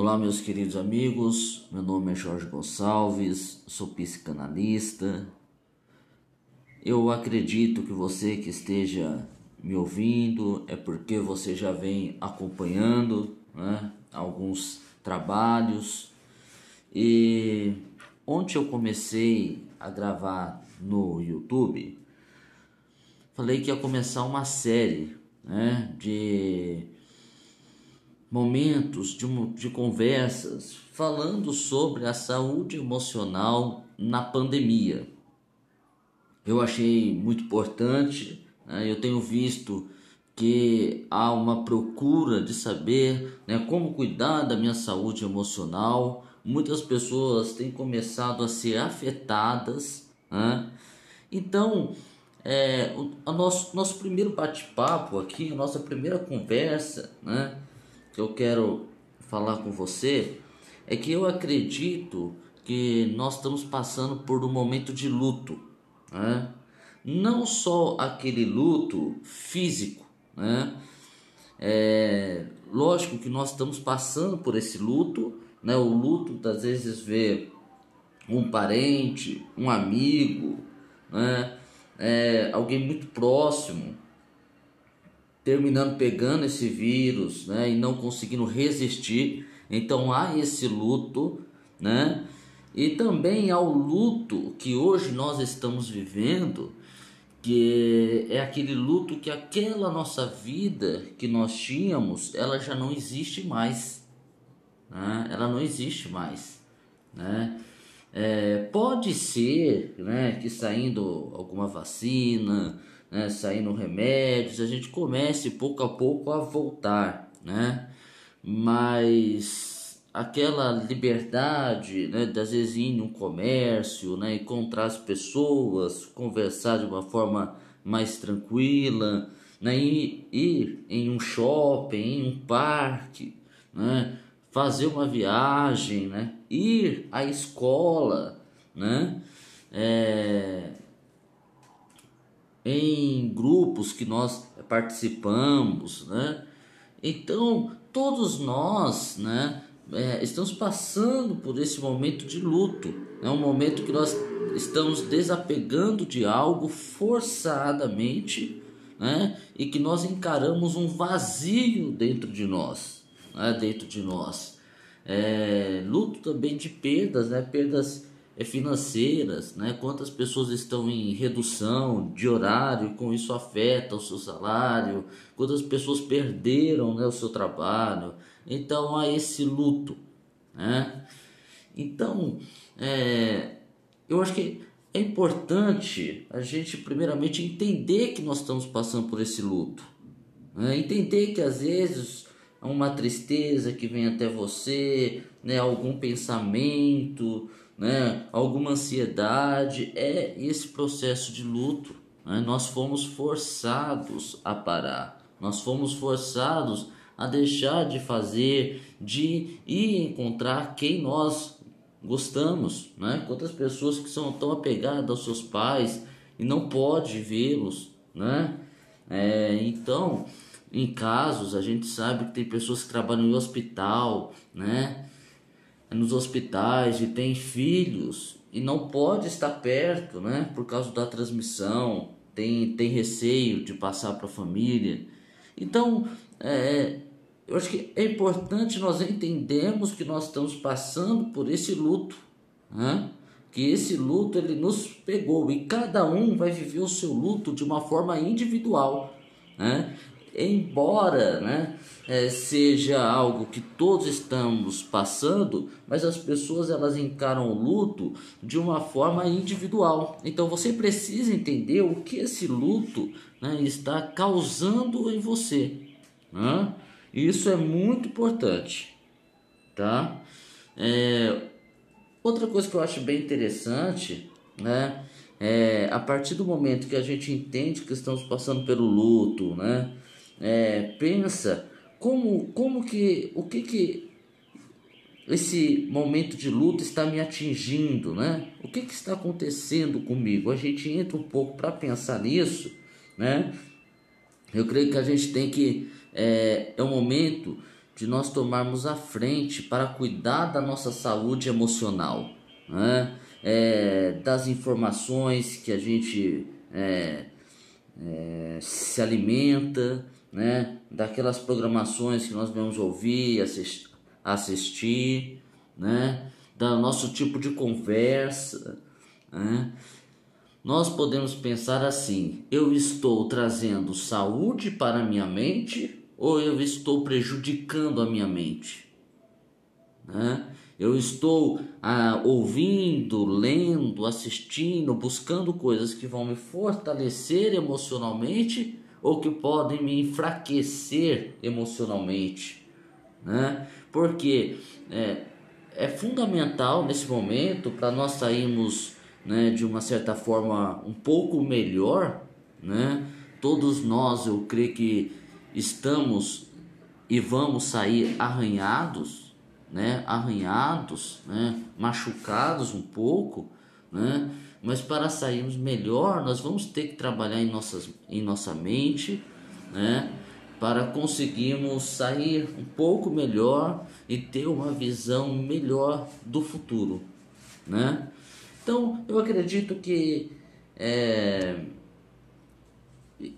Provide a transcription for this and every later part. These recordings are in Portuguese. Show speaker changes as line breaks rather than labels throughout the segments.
Olá, meus queridos amigos. Meu nome é Jorge Gonçalves, sou psicanalista. Eu acredito que você que esteja me ouvindo é porque você já vem acompanhando né, alguns trabalhos. E ontem eu comecei a gravar no YouTube, falei que ia começar uma série né, de momentos de, de conversas falando sobre a saúde emocional na pandemia. Eu achei muito importante, né? eu tenho visto que há uma procura de saber né, como cuidar da minha saúde emocional. Muitas pessoas têm começado a ser afetadas. Né? Então, é, o nosso, nosso primeiro bate-papo aqui, a nossa primeira conversa, né? Que eu quero falar com você é que eu acredito que nós estamos passando por um momento de luto, né? não só aquele luto físico, né? É, lógico que nós estamos passando por esse luto, né? O luto às vezes vê um parente, um amigo, né? É, alguém muito próximo terminando pegando esse vírus, né, e não conseguindo resistir. Então há esse luto, né? E também há o luto que hoje nós estamos vivendo, que é aquele luto que aquela nossa vida que nós tínhamos, ela já não existe mais, né? Ela não existe mais, né? É, pode ser, né, que saindo alguma vacina, né, saindo remédios, a gente comece pouco a pouco a voltar, né? Mas aquela liberdade, né, das vezes ir um comércio, né, encontrar as pessoas, conversar de uma forma mais tranquila, né, ir, ir em um shopping, em um parque, né, fazer uma viagem, né, ir à escola, né, é, em grupos que nós participamos, né? Então, todos nós, né, é, estamos passando por esse momento de luto, é né? um momento que nós estamos desapegando de algo forçadamente, né, e que nós encaramos um vazio dentro de nós, né, dentro de nós. É, luto também de perdas, né, perdas financeiras, né? quantas pessoas estão em redução de horário, com isso afeta o seu salário, quantas pessoas perderam né, o seu trabalho. Então há esse luto. Né? Então, é, eu acho que é importante a gente, primeiramente, entender que nós estamos passando por esse luto. Né? Entender que às vezes uma tristeza que vem até você, né? algum pensamento né, alguma ansiedade, é esse processo de luto. Né? Nós fomos forçados a parar, nós fomos forçados a deixar de fazer, de ir encontrar quem nós gostamos, né? Quantas pessoas que são tão apegadas aos seus pais e não pode vê-los, né? É, então, em casos a gente sabe que tem pessoas que trabalham em hospital, né? Nos hospitais e tem filhos e não pode estar perto, né? Por causa da transmissão, tem, tem receio de passar para a família. Então, é, eu acho que é importante nós entendermos que nós estamos passando por esse luto, né? que esse luto ele nos pegou e cada um vai viver o seu luto de uma forma individual, né? embora né, é, seja algo que todos estamos passando, mas as pessoas elas encaram o luto de uma forma individual. Então você precisa entender o que esse luto né, está causando em você. Né? Isso é muito importante, tá? É, outra coisa que eu acho bem interessante, né? É, a partir do momento que a gente entende que estamos passando pelo luto, né? é, pensa como, como que, o que que esse momento de luta está me atingindo, né? O que que está acontecendo comigo? A gente entra um pouco para pensar nisso, né? Eu creio que a gente tem que é, é um momento de nós tomarmos a frente para cuidar da nossa saúde emocional, né? É, das informações que a gente é, é, se alimenta, né? daquelas programações que nós vamos ouvir, assistir, assistir né? do nosso tipo de conversa. Né? Nós podemos pensar assim: eu estou trazendo saúde para a minha mente ou eu estou prejudicando a minha mente? Né? Eu estou ah, ouvindo, lendo, assistindo, buscando coisas que vão me fortalecer emocionalmente ou que podem me enfraquecer emocionalmente, né? Porque é, é fundamental nesse momento para nós sairmos né, de uma certa forma um pouco melhor, né? Todos nós, eu creio que estamos e vamos sair arranhados, né? Arranhados, né? Machucados um pouco, né? Mas para sairmos melhor, nós vamos ter que trabalhar em, nossas, em nossa mente, né? Para conseguirmos sair um pouco melhor e ter uma visão melhor do futuro, né? Então, eu acredito que é,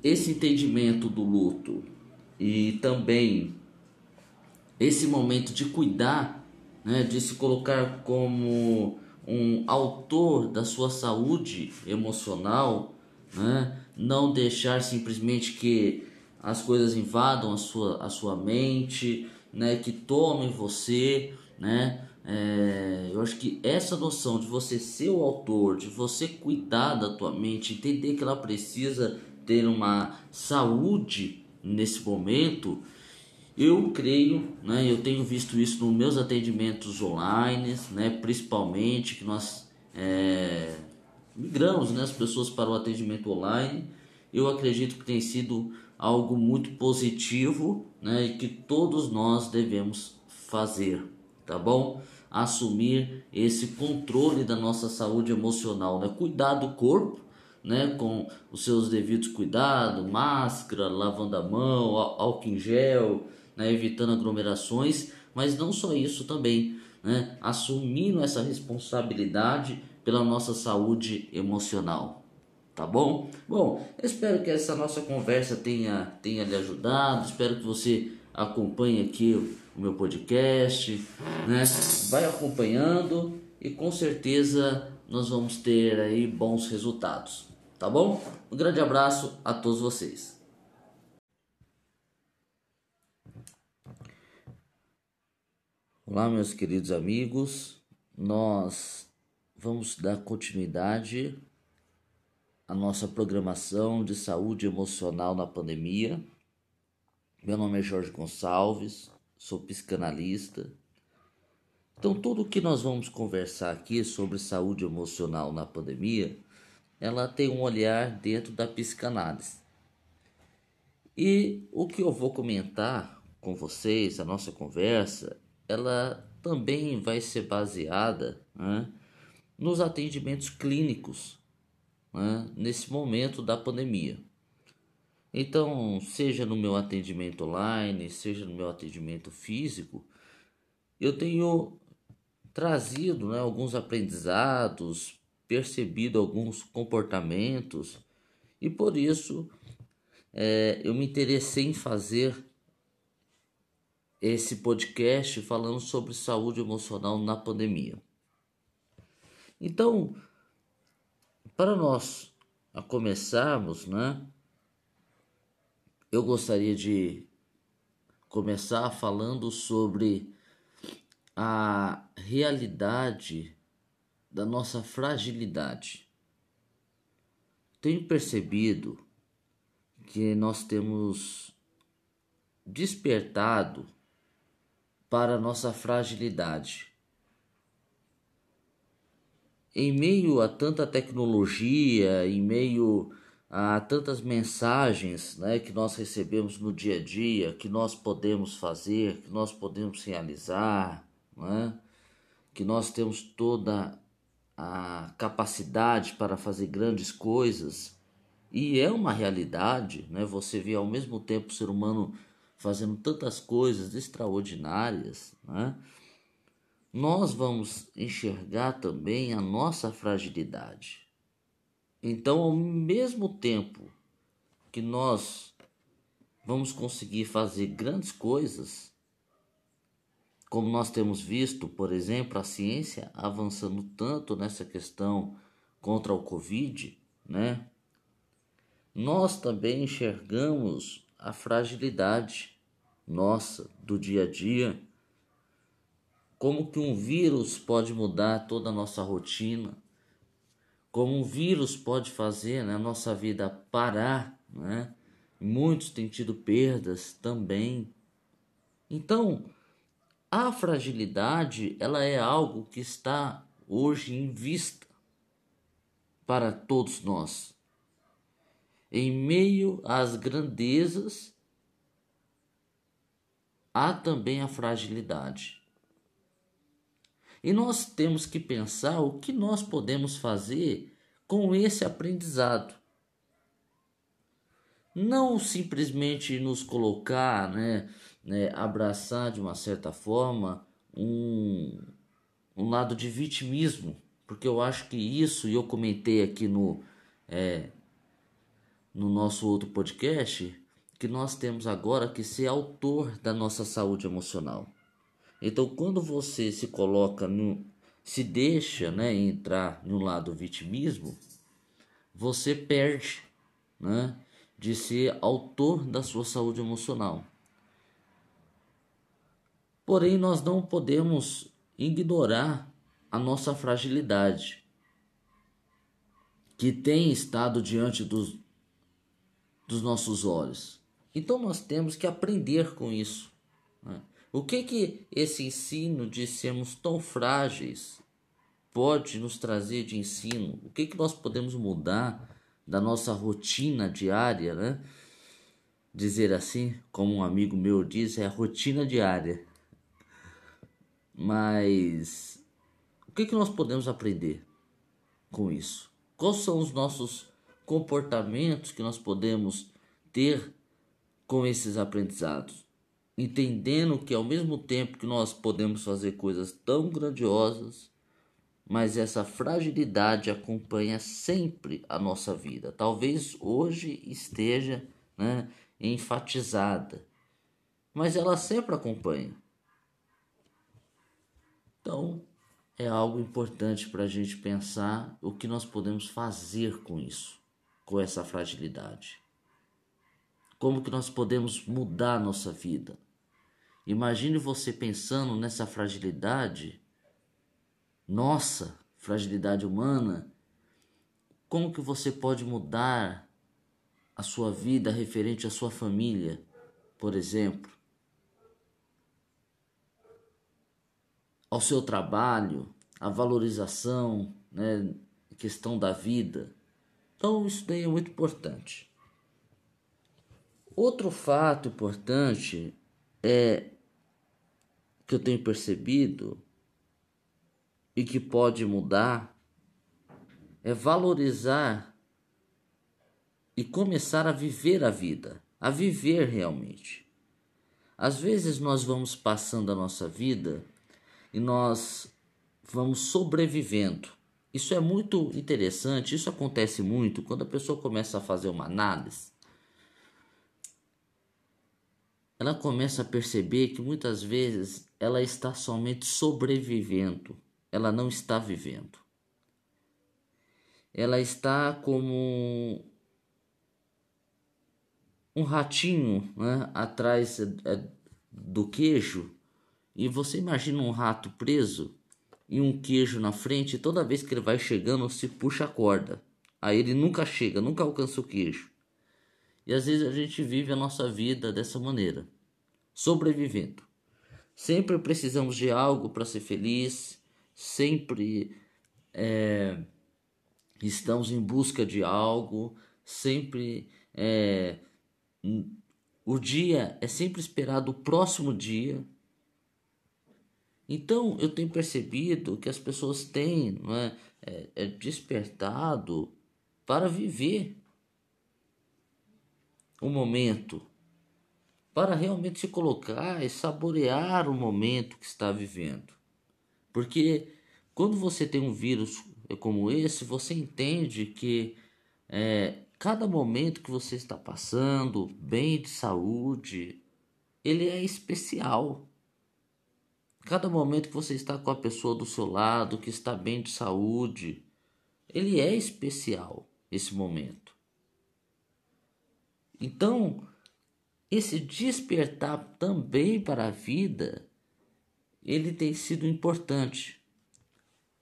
esse entendimento do luto e também esse momento de cuidar, né, de se colocar como um autor da sua saúde emocional, né? não deixar simplesmente que as coisas invadam a sua, a sua mente, né? que tomem você, né? É, eu acho que essa noção de você ser o autor, de você cuidar da tua mente, entender que ela precisa ter uma saúde nesse momento, eu creio, né, eu tenho visto isso nos meus atendimentos online, né, principalmente que nós é, migramos né, as pessoas para o atendimento online. Eu acredito que tem sido algo muito positivo né, e que todos nós devemos fazer, tá bom? Assumir esse controle da nossa saúde emocional, né? cuidar do corpo, né, com os seus devidos cuidados, máscara, lavando a mão, álcool em gel, né, evitando aglomerações, mas não só isso também, né, assumindo essa responsabilidade pela nossa saúde emocional. Tá bom? Bom, espero que essa nossa conversa tenha, tenha lhe ajudado. Espero que você acompanhe aqui o meu podcast, né? Vai acompanhando e com certeza nós vamos ter aí bons resultados. Tá bom? Um grande abraço a todos vocês. Olá, meus queridos amigos. Nós vamos dar continuidade à nossa programação de saúde emocional na pandemia. Meu nome é Jorge Gonçalves, sou psicanalista. Então, tudo o que nós vamos conversar aqui sobre saúde emocional na pandemia, ela tem um olhar dentro da psicanálise. E o que eu vou comentar com vocês, a nossa conversa, ela também vai ser baseada né, nos atendimentos clínicos né, nesse momento da pandemia. Então, seja no meu atendimento online, seja no meu atendimento físico, eu tenho trazido né, alguns aprendizados, percebido alguns comportamentos e por isso é, eu me interessei em fazer esse podcast falando sobre saúde emocional na pandemia. Então, para nós a começarmos, né? Eu gostaria de começar falando sobre a realidade da nossa fragilidade. Tenho percebido que nós temos despertado para nossa fragilidade. Em meio a tanta tecnologia, em meio a tantas mensagens né, que nós recebemos no dia a dia, que nós podemos fazer, que nós podemos realizar, né, que nós temos toda a capacidade para fazer grandes coisas, e é uma realidade, né? Você vê ao mesmo tempo o ser humano fazendo tantas coisas extraordinárias, né? nós vamos enxergar também a nossa fragilidade. Então, ao mesmo tempo que nós vamos conseguir fazer grandes coisas, como nós temos visto, por exemplo, a ciência avançando tanto nessa questão contra o Covid, né? Nós também enxergamos a fragilidade nossa do dia a dia, como que um vírus pode mudar toda a nossa rotina, como um vírus pode fazer né, a nossa vida parar, né? Muitos têm tido perdas também. Então, a fragilidade, ela é algo que está hoje em vista para todos nós. Em meio às grandezas, há também a fragilidade. E nós temos que pensar o que nós podemos fazer com esse aprendizado. Não simplesmente nos colocar, né, né, abraçar de uma certa forma um, um lado de vitimismo, porque eu acho que isso, e eu comentei aqui no, é, no nosso outro podcast, que nós temos agora que ser autor da nossa saúde emocional. Então, quando você se coloca no, se deixa, né, entrar no lado vitimismo, você perde, né, de ser autor da sua saúde emocional. Porém, nós não podemos ignorar a nossa fragilidade, que tem estado diante dos, dos nossos olhos. Então, nós temos que aprender com isso. Né? O que que esse ensino de sermos tão frágeis pode nos trazer de ensino? O que que nós podemos mudar da nossa rotina diária, né? Dizer assim, como um amigo meu diz, é a rotina diária. Mas o que que nós podemos aprender com isso? Quais são os nossos comportamentos que nós podemos ter com esses aprendizados? entendendo que ao mesmo tempo que nós podemos fazer coisas tão grandiosas, mas essa fragilidade acompanha sempre a nossa vida. Talvez hoje esteja né, enfatizada, mas ela sempre acompanha. Então, é algo importante para a gente pensar o que nós podemos fazer com isso, com essa fragilidade. Como que nós podemos mudar a nossa vida? Imagine você pensando nessa fragilidade, nossa fragilidade humana, como que você pode mudar a sua vida referente à sua família, por exemplo, ao seu trabalho, a valorização, né, questão da vida. Então isso daí é muito importante. Outro fato importante é que eu tenho percebido e que pode mudar é valorizar e começar a viver a vida, a viver realmente. Às vezes nós vamos passando a nossa vida e nós vamos sobrevivendo. Isso é muito interessante, isso acontece muito quando a pessoa começa a fazer uma análise ela começa a perceber que muitas vezes ela está somente sobrevivendo, ela não está vivendo. Ela está como um ratinho né, atrás é, do queijo, e você imagina um rato preso e um queijo na frente, toda vez que ele vai chegando, se puxa a corda. Aí ele nunca chega, nunca alcança o queijo. E às vezes a gente vive a nossa vida dessa maneira, sobrevivendo. Sempre precisamos de algo para ser feliz, sempre é, estamos em busca de algo, sempre é, o dia é sempre esperado o próximo dia. Então eu tenho percebido que as pessoas têm não é, é, é despertado para viver o momento, para realmente se colocar e saborear o momento que está vivendo. Porque quando você tem um vírus como esse, você entende que é, cada momento que você está passando, bem de saúde, ele é especial. Cada momento que você está com a pessoa do seu lado, que está bem de saúde, ele é especial esse momento. Então, esse despertar também para a vida, ele tem sido importante.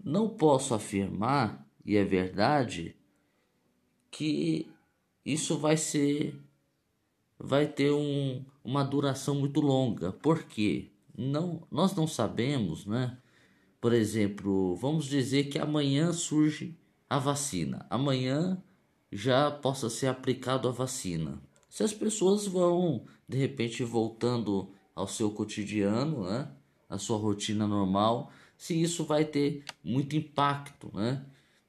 Não posso afirmar, e é verdade, que isso vai ser vai ter um, uma duração muito longa. Por quê? Não, nós não sabemos, né? Por exemplo, vamos dizer que amanhã surge a vacina. Amanhã já possa ser aplicado a vacina. Se as pessoas vão de repente voltando ao seu cotidiano, né, a sua rotina normal, se isso vai ter muito impacto, né?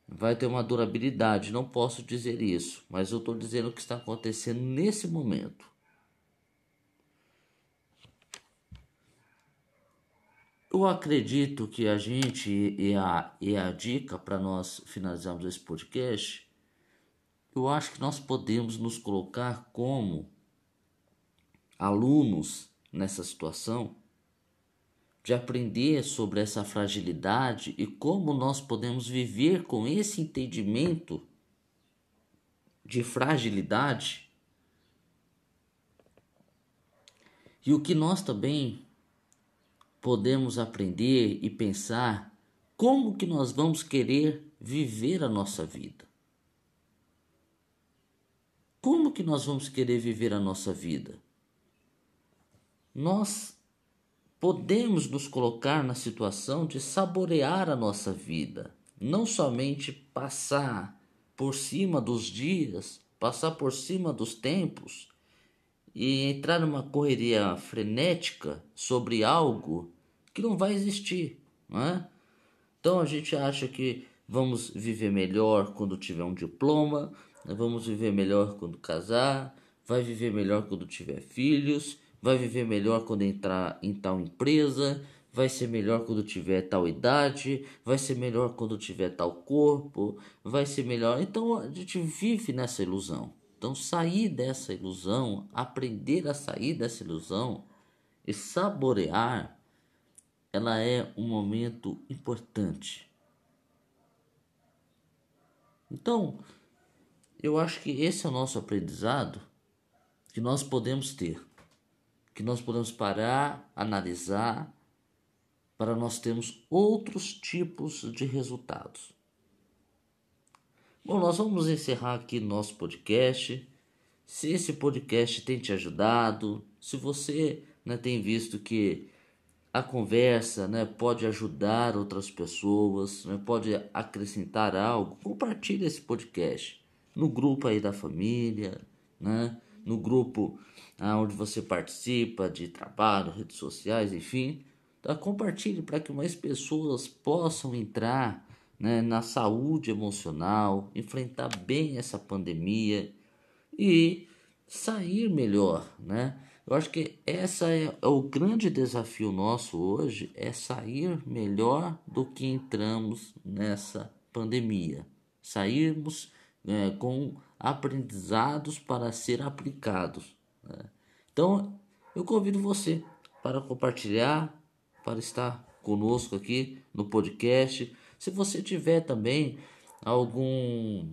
Vai ter uma durabilidade, não posso dizer isso, mas eu estou dizendo o que está acontecendo nesse momento. Eu acredito que a gente e a, e a dica para nós finalizarmos esse podcast eu acho que nós podemos nos colocar como alunos nessa situação, de aprender sobre essa fragilidade e como nós podemos viver com esse entendimento de fragilidade. E o que nós também podemos aprender e pensar como que nós vamos querer viver a nossa vida. Como que nós vamos querer viver a nossa vida? Nós podemos nos colocar na situação de saborear a nossa vida, não somente passar por cima dos dias, passar por cima dos tempos e entrar numa correria frenética sobre algo que não vai existir, não é? Então a gente acha que vamos viver melhor quando tiver um diploma, vamos viver melhor quando casar, vai viver melhor quando tiver filhos, vai viver melhor quando entrar em tal empresa, vai ser melhor quando tiver tal idade, vai ser melhor quando tiver tal corpo, vai ser melhor. Então a gente vive nessa ilusão. Então sair dessa ilusão, aprender a sair dessa ilusão e saborear, ela é um momento importante. Então, eu acho que esse é o nosso aprendizado que nós podemos ter, que nós podemos parar, analisar, para nós termos outros tipos de resultados. Bom, nós vamos encerrar aqui nosso podcast. Se esse podcast tem te ajudado, se você né, tem visto que a conversa né, pode ajudar outras pessoas, né, pode acrescentar algo, compartilhe esse podcast no grupo aí da família, né? no grupo ah, onde você participa de trabalho, redes sociais, enfim. Tá? Compartilhe para que mais pessoas possam entrar né, na saúde emocional, enfrentar bem essa pandemia e sair melhor, né? Eu acho que essa é, é o grande desafio nosso hoje, é sair melhor do que entramos nessa pandemia. Sairmos é, com aprendizados para ser aplicados. Né? Então, eu convido você para compartilhar, para estar conosco aqui no podcast. Se você tiver também algum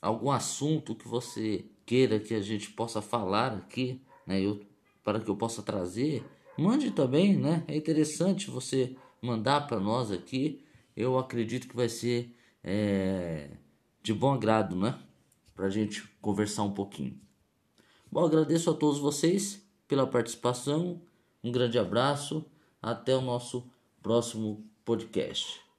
algum assunto que você queira que a gente possa falar aqui, né, eu, para que eu possa trazer, mande também, né? É interessante você mandar para nós aqui. Eu acredito que vai ser é, de bom agrado, né? Para a gente conversar um pouquinho. Bom, agradeço a todos vocês pela participação. Um grande abraço. Até o nosso próximo podcast.